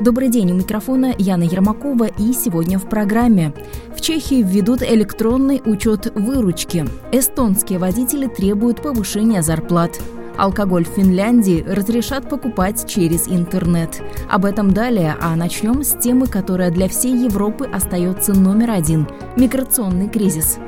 Добрый день, у микрофона Яна Ермакова и сегодня в программе. В Чехии введут электронный учет выручки. Эстонские водители требуют повышения зарплат. Алкоголь в Финляндии разрешат покупать через интернет. Об этом далее, а начнем с темы, которая для всей Европы остается номер один – миграционный кризис.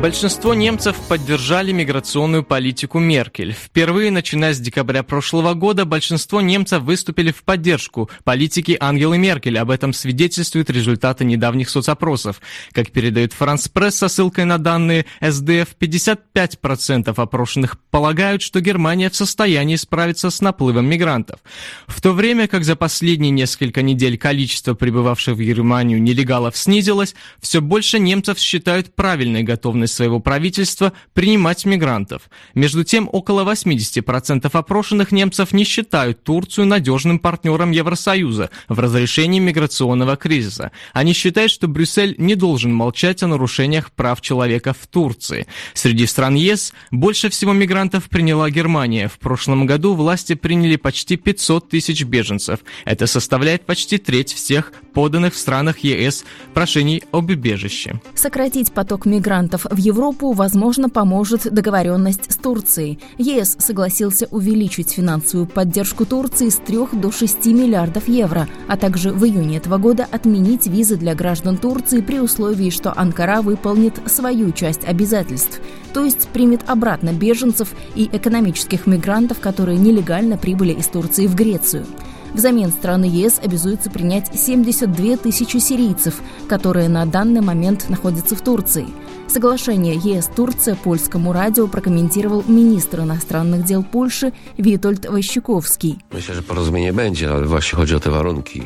Большинство немцев поддержали миграционную политику Меркель. Впервые, начиная с декабря прошлого года, большинство немцев выступили в поддержку политики Ангелы Меркель. Об этом свидетельствуют результаты недавних соцопросов. Как передает Франс Пресс со ссылкой на данные СДФ, 55% опрошенных полагают, что Германия в состоянии справиться с наплывом мигрантов. В то время как за последние несколько недель количество прибывавших в Германию нелегалов снизилось, все больше немцев считают правильной готовность своего правительства принимать мигрантов. Между тем, около 80% опрошенных немцев не считают Турцию надежным партнером Евросоюза в разрешении миграционного кризиса. Они считают, что Брюссель не должен молчать о нарушениях прав человека в Турции. Среди стран ЕС больше всего мигрантов приняла Германия. В прошлом году власти приняли почти 500 тысяч беженцев. Это составляет почти треть всех поданных в странах ЕС прошений об убежище. Сократить поток мигрантов в Европу, возможно, поможет договоренность с Турцией. ЕС согласился увеличить финансовую поддержку Турции с 3 до 6 миллиардов евро, а также в июне этого года отменить визы для граждан Турции при условии, что Анкара выполнит свою часть обязательств, то есть примет обратно беженцев и экономических мигрантов, которые нелегально прибыли из Турции в Грецию. Взамен страны ЕС обязуются принять 72 тысячи сирийцев, которые на данный момент находятся в Турции. Соглашение ЕС-Турция польскому радио прокомментировал министр иностранных дел Польши Витольд warunki.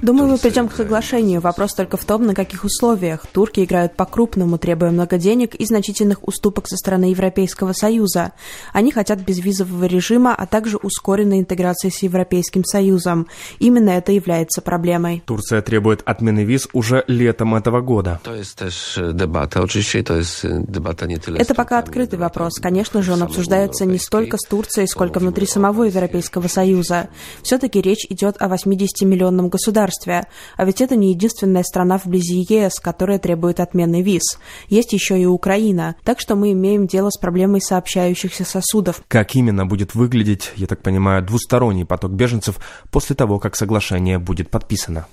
Думаю, мы придем к соглашению. Вопрос только в том, на каких условиях. Турки играют по-крупному, требуя много денег и значительных уступок со стороны Европейского Союза. Они хотят безвизового режима, а также ускоренной интеграции с Европейским Союзом. Именно это является проблемой. Турция требует отмены виз уже летом этого года. Это пока открытый вопрос. Конечно же, он обсуждается не столько с. Турцией, сколько внутри самого Европейского Союза. Все-таки речь идет о 80-миллионном государстве. А ведь это не единственная страна вблизи ЕС, которая требует отмены виз. Есть еще и Украина. Так что мы имеем дело с проблемой сообщающихся сосудов. Как именно будет выглядеть, я так понимаю, двусторонний поток беженцев после того, как соглашение будет подписано?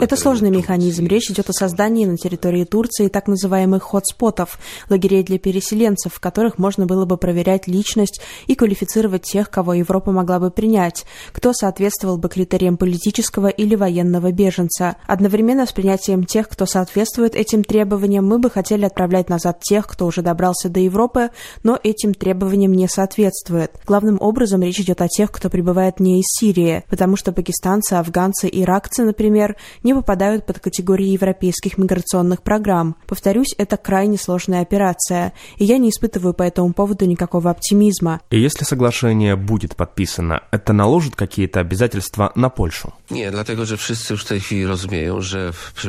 Это сложный механизм. Речь идет о создании на территории Турции так называемых хотспотов, лагерей для переселенцев, в которых можно было бы проверять личность и квалифицировать тех, кого Европа могла бы принять, кто соответствовал бы критериям политического или военного беженца. Одновременно с принятием тех, кто соответствует этим требованиям, мы бы хотели отправлять назад тех, кто уже добрался до Европы, но этим требованиям не соответствует. Главным образом речь идет о тех, кто прибывает не из Сирии, потому что пакистанцы, афганцы, иракцы, например, не попадают под категории европейских миграционных программ. Повторюсь, это крайне сложная операция, и я не испытываю по этому поводу никакого оптимизма. И если соглашение будет подписано, это наложит какие-то обязательства на Польшу?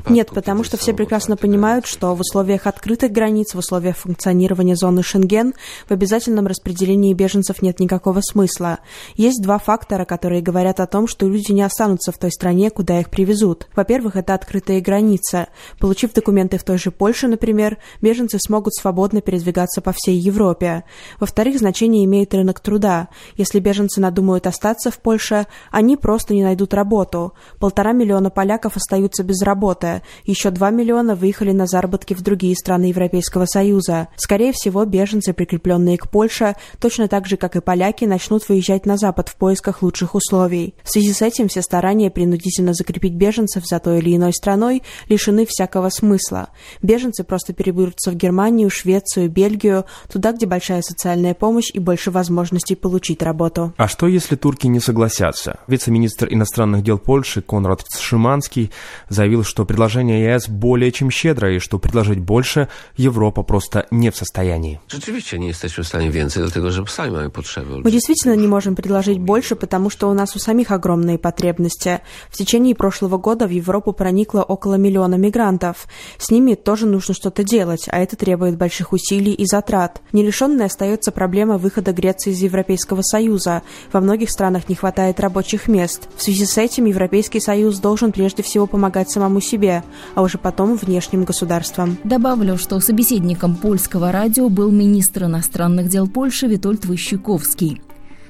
Нет, потому что все прекрасно понимают, что в условиях открытых границ, в условиях функционирования зоны Шенген, в обязательном распределении беженцев нет никакого смысла. Есть два фактора, которые говорят о том, что люди не останутся в той стране, куда их привезут. Во-первых, это открытые границы. Получив документы в той же Польше, например, беженцы смогут свободно передвигаться по всей Европе. Во-вторых, значение имеет рынок труда. Если беженцы надумают остаться в Польше, они просто не найдут работу. Полтора миллиона поляков остаются без работы. Еще два миллиона выехали на заработки в другие страны Европейского Союза. Скорее всего, беженцы, прикрепленные к Польше, точно так же, как и поляки, начнут выезжать на Запад в поисках лучших условий. В связи с этим все старания принудительно закрепить беженцев за той или иной страной лишены всякого смысла. Беженцы просто переберутся в Германию, Швецию, Бельгию, туда, где большая социальная помощь и больше возможностей получить работу. А что, если турки не согласятся? Вице-министр иностранных дел Польши Конрад Шиманский заявил, что предложение ЕС более чем щедрое и что предложить больше Европа просто не в состоянии. Мы действительно не можем предложить больше, потому что у нас у самих огромные потребности. В течение прошлого года в Европу проникло около миллиона мигрантов. С ними тоже нужно что-то делать, а это требует больших усилий и затрат. Нерешенной остается проблема выхода Греции из Европейского Союза. Во многих странах не хватает рабочих мест. В связи с этим Европейский Союз должен прежде всего помогать самому себе, а уже потом внешним государствам. Добавлю, что собеседником польского радио был министр иностранных дел Польши Витольд Выщуковский.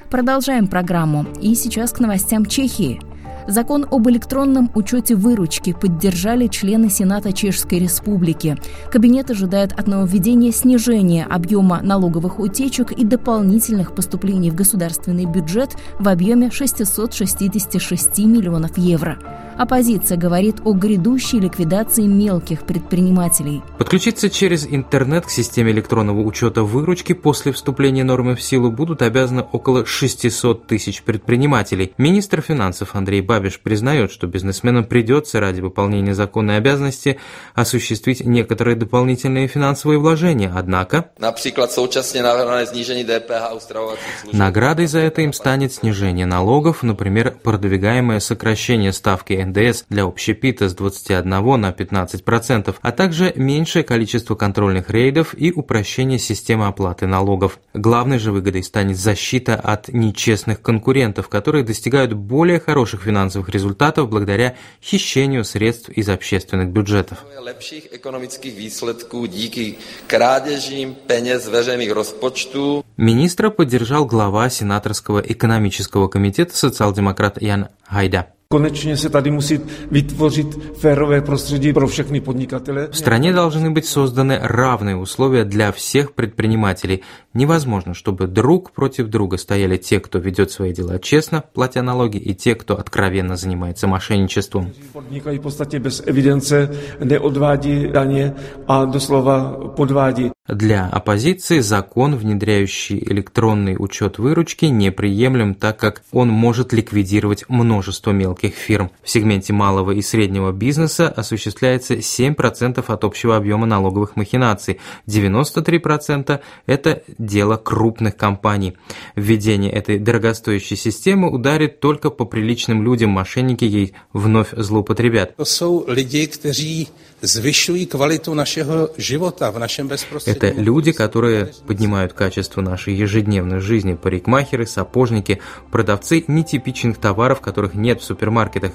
Продолжаем программу. И сейчас к новостям Чехии. Закон об электронном учете выручки поддержали члены Сената Чешской Республики. Кабинет ожидает от нововведения снижения объема налоговых утечек и дополнительных поступлений в государственный бюджет в объеме 666 миллионов евро. Оппозиция говорит о грядущей ликвидации мелких предпринимателей. Подключиться через интернет к системе электронного учета выручки после вступления нормы в силу будут обязаны около 600 тысяч предпринимателей. Министр финансов Андрей Бабиш признает, что бизнесменам придется ради выполнения законной обязанности осуществить некоторые дополнительные финансовые вложения. Однако, наградой за это им станет снижение налогов, например, продвигаемое сокращение ставки НДС для общепита с 21 на 15%, а также меньшее количество контрольных рейдов и упрощение системы оплаты налогов. Главной же выгодой станет защита от нечестных конкурентов, которые достигают более хороших финансовых результатов благодаря хищению средств из общественных бюджетов. Министра поддержал глава сенаторского экономического комитета социал-демократ Ян Хайда. Konečně se tady musí vytvořit férové prostředí pro všechny podnikatele. В стране должны быть созданы равные условия для всех предпринимателей. Невозможно, чтобы друг против друга стояли те, кто ведет свои дела честно, платя налоги, и те, кто откровенно занимается мошенничеством. Podnikají v podstatě bez evidence, neodvádí daně a doslova podvádí. Для оппозиции закон, внедряющий электронный учет выручки, неприемлем, так как он может ликвидировать множество мелких фирм. В сегменте малого и среднего бизнеса осуществляется 7% от общего объема налоговых махинаций, 93% – это дело крупных компаний. Введение этой дорогостоящей системы ударит только по приличным людям, мошенники ей вновь злоупотребят. Jsou lidi, kteří zvyšují kvalitu našeho života v našem bezprostředním Это люди, которые поднимают качество нашей ежедневной жизни. Парикмахеры, сапожники, продавцы нетипичных товаров, которых нет в супермаркетах.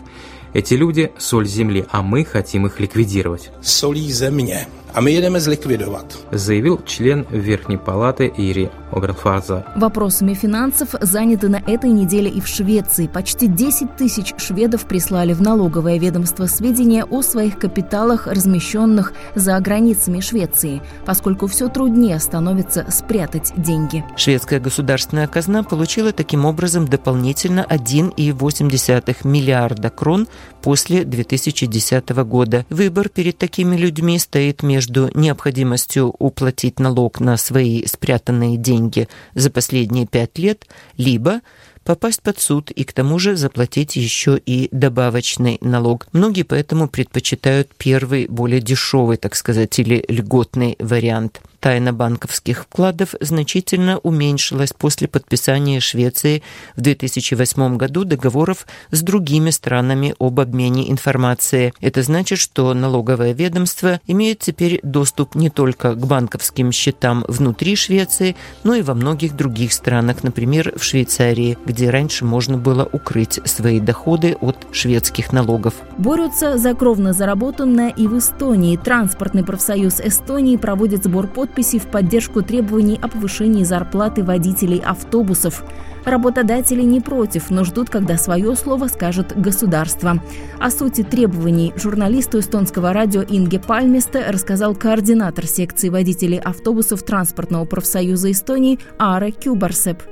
Эти люди – соль земли, а мы хотим их ликвидировать. solí země. A my jedeme zlikvidovat. Заявил член Верхней палаты Ири Огрфаза. Вопросами финансов заняты на этой неделе и в Швеции. Почти 10 тысяч шведов прислали в налоговое ведомство сведения о своих капиталах, размещенных за границами Швеции, поскольку все труднее становится спрятать деньги. Шведская государственная казна получила таким образом дополнительно 1,8 миллиарда крон после 2010 года. Выбор перед такими людьми стоит между необходимостью уплатить налог на свои спрятанные деньги за последние пять лет, либо попасть под суд и к тому же заплатить еще и добавочный налог. Многие поэтому предпочитают первый, более дешевый, так сказать, или льготный вариант. Тайна банковских вкладов значительно уменьшилась после подписания Швеции в 2008 году договоров с другими странами об обмене информацией. Это значит, что налоговое ведомство имеет теперь доступ не только к банковским счетам внутри Швеции, но и во многих других странах, например, в Швейцарии, где раньше можно было укрыть свои доходы от шведских налогов. Борются за кровно заработанное и в Эстонии. Транспортный профсоюз Эстонии проводит сбор подписей в поддержку требований о повышении зарплаты водителей автобусов. Работодатели не против, но ждут, когда свое слово скажет государство. О сути требований журналисту эстонского радио Инге Пальместе рассказал координатор секции водителей автобусов Транспортного профсоюза Эстонии Ара Кюбарсеп.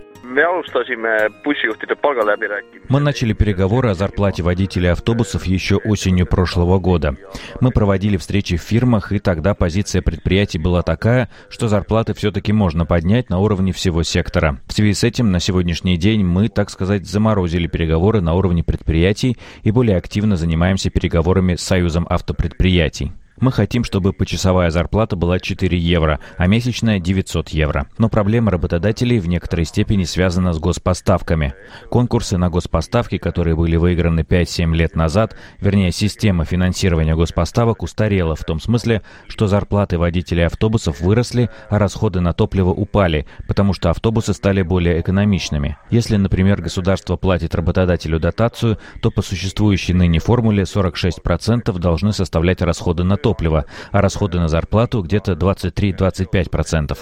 Мы начали переговоры о зарплате водителей автобусов еще осенью прошлого года. Мы проводили встречи в фирмах, и тогда позиция предприятий была такая, что зарплаты все-таки можно поднять на уровне всего сектора. В связи с этим на сегодняшний день мы, так сказать, заморозили переговоры на уровне предприятий и более активно занимаемся переговорами с Союзом автопредприятий. Мы хотим, чтобы почасовая зарплата была 4 евро, а месячная 900 евро. Но проблема работодателей в некоторой степени связана с госпоставками. Конкурсы на госпоставки, которые были выиграны 5-7 лет назад, вернее, система финансирования госпоставок устарела в том смысле, что зарплаты водителей автобусов выросли, а расходы на топливо упали, потому что автобусы стали более экономичными. Если, например, государство платит работодателю дотацию, то по существующей ныне формуле 46% должны составлять расходы на топливо топлива, а расходы на зарплату где-то 23-25%.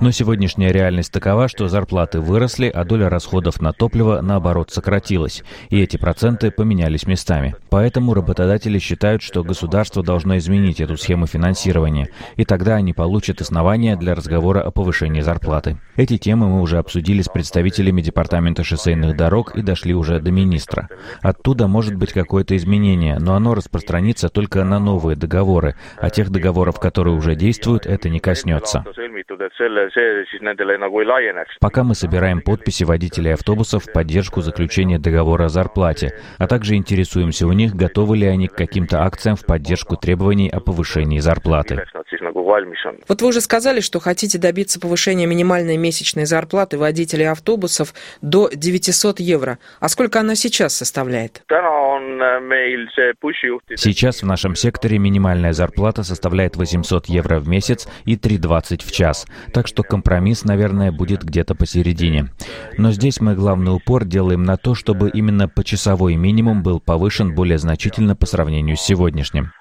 Но сегодняшняя реальность такова, что зарплаты выросли, а доля расходов на топливо, наоборот, сократилась, и эти проценты поменялись местами. Поэтому работодатели считают, что государство должно изменить эту схему финансирования, и тогда они получат основания для разговора о повышении зарплаты. Эти темы мы уже обсудили с представителями Департамента шоссейных дорог и дошли уже до министра. Оттуда может быть какое-то изменение, но оно распространится только на новые договоры, а тех договоров, которые уже действуют, это не коснется. Пока мы собираем подписи водителей автобусов в поддержку заключения договора о зарплате, а также интересуемся у них, готовы ли они к каким-то акциям в поддержку требований о повышении зарплаты. Вот вы уже сказали, что хотите добиться повышения минимальной месячной зарплаты водителей автобусов до 900 евро. А сколько она сейчас составляет? Сейчас в нашем секторе минимальная зарплата составляет 800 евро в месяц и 3,20 в час. Так что компромисс, наверное, будет где-то посередине. Но здесь мы главный упор делаем на то, чтобы именно почасовой минимум был повышен более значительно по сравнению с сегодняшним.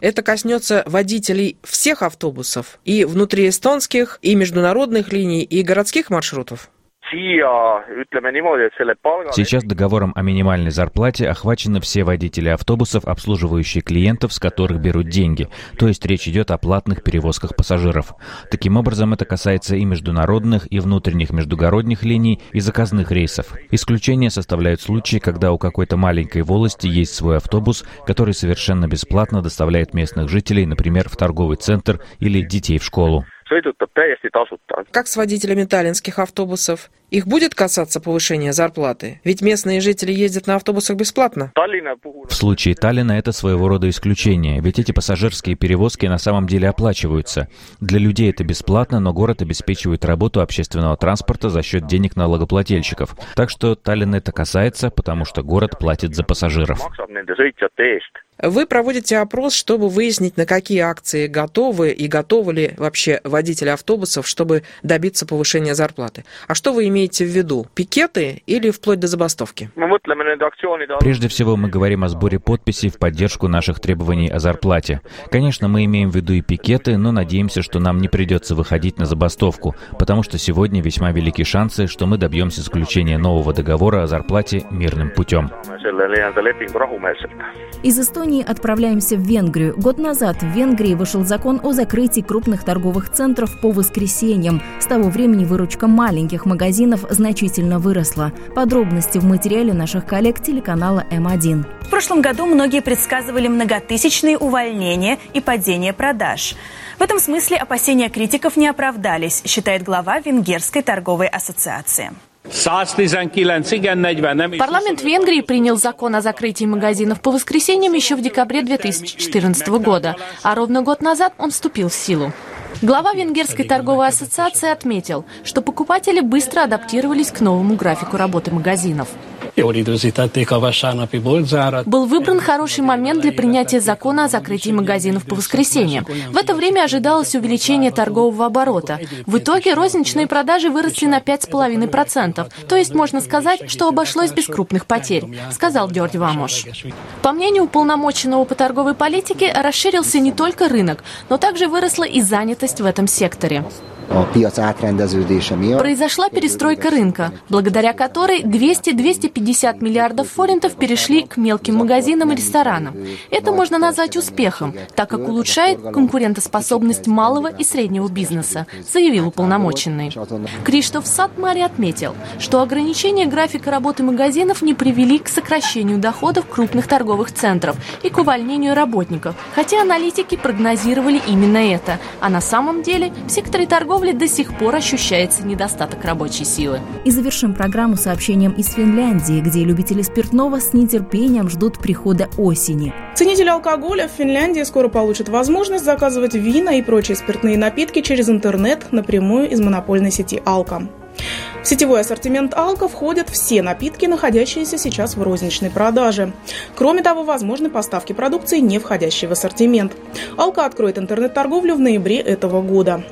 Это коснется водителей всех автобусов, и внутриэстонских, и международных линий, и городских маршрутов? Сейчас договором о минимальной зарплате охвачены все водители автобусов, обслуживающие клиентов, с которых берут деньги. То есть речь идет о платных перевозках пассажиров. Таким образом, это касается и международных, и внутренних междугородних линий, и заказных рейсов. Исключение составляют случаи, когда у какой-то маленькой волости есть свой автобус, который совершенно бесплатно доставляет местных жителей, например, в торговый центр или детей в школу sõidutab täiesti tasuta. Как с водителями таллинских автобусов? Их будет касаться повышения зарплаты? Ведь местные жители ездят на автобусах бесплатно. В случае Таллина это своего рода исключение, ведь эти пассажирские перевозки на самом деле оплачиваются. Для людей это бесплатно, но город обеспечивает работу общественного транспорта за счет денег налогоплательщиков. Так что Таллин это касается, потому что город платит за пассажиров. Вы проводите опрос, чтобы выяснить, на какие акции готовы и готовы ли вообще водители автобусов, чтобы добиться повышения зарплаты. А что вы имеете в виду? Пикеты или вплоть до забастовки? Прежде всего мы говорим о сборе подписей в поддержку наших требований о зарплате. Конечно, мы имеем в виду и пикеты, но надеемся, что нам не придется выходить на забастовку, потому что сегодня весьма велики шансы, что мы добьемся заключения нового договора о зарплате мирным путем. Из Эстонии отправляемся в Венгрию. Год назад в Венгрии вышел закон о закрытии крупных торговых центров по воскресеньям. С того времени выручка маленьких магазинов значительно выросла. Подробности в материале наших коллег телеканала М1. В прошлом году многие предсказывали многотысячные увольнения и падение продаж. В этом смысле опасения критиков не оправдались, считает глава Венгерской торговой ассоциации. Парламент Венгрии принял закон о закрытии магазинов по воскресеньям еще в декабре 2014 года, а ровно год назад он вступил в силу. Глава Венгерской торговой ассоциации отметил, что покупатели быстро адаптировались к новому графику работы магазинов. Был выбран хороший момент для принятия закона о закрытии магазинов по воскресеньям. В это время ожидалось увеличение торгового оборота. В итоге розничные продажи выросли на 5,5%. То есть можно сказать, что обошлось без крупных потерь, сказал Дёрдь Вамош. По мнению уполномоченного по торговой политике, расширился не только рынок, но также выросла и занятость в этом секторе. Произошла перестройка рынка, благодаря которой 200-250 миллиардов форинтов перешли к мелким магазинам и ресторанам. Это можно назвать успехом, так как улучшает конкурентоспособность малого и среднего бизнеса, заявил уполномоченный. Криштоф Сатмари отметил, что ограничения графика работы магазинов не привели к сокращению доходов крупных торговых центров и к увольнению работников, хотя аналитики прогнозировали именно это, а на самом деле в секторе торговли до сих пор ощущается недостаток рабочей силы. И завершим программу сообщением из Финляндии, где любители спиртного с нетерпением ждут прихода осени. Ценители алкоголя в Финляндии скоро получат возможность заказывать вина и прочие спиртные напитки через интернет напрямую из монопольной сети «Алка». Сетевой ассортимент «Алка» входят все напитки, находящиеся сейчас в розничной продаже. Кроме того, возможны поставки продукции, не входящей в ассортимент. «Алка» откроет интернет-торговлю в ноябре этого года.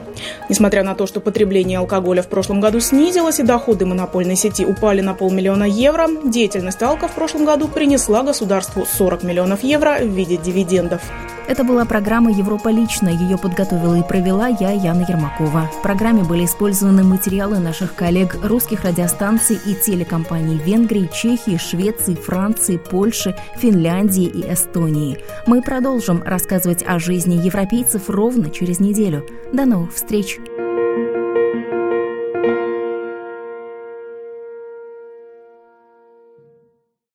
Несмотря на то, что потребление алкоголя в прошлом году снизилось и доходы монопольной сети упали на полмиллиона евро, деятельность «Алка» в прошлом году принесла государству 40 миллионов евро в виде дивидендов. Это была программа «Европа лично». Ее подготовила и провела я, Яна Ермакова. В программе были использованы материалы наших коллег русских радиостанций и телекомпаний Венгрии, Чехии, Швеции, Франции, Польши, Финляндии и Эстонии. Мы продолжим рассказывать о жизни европейцев ровно через неделю. До новых встреч!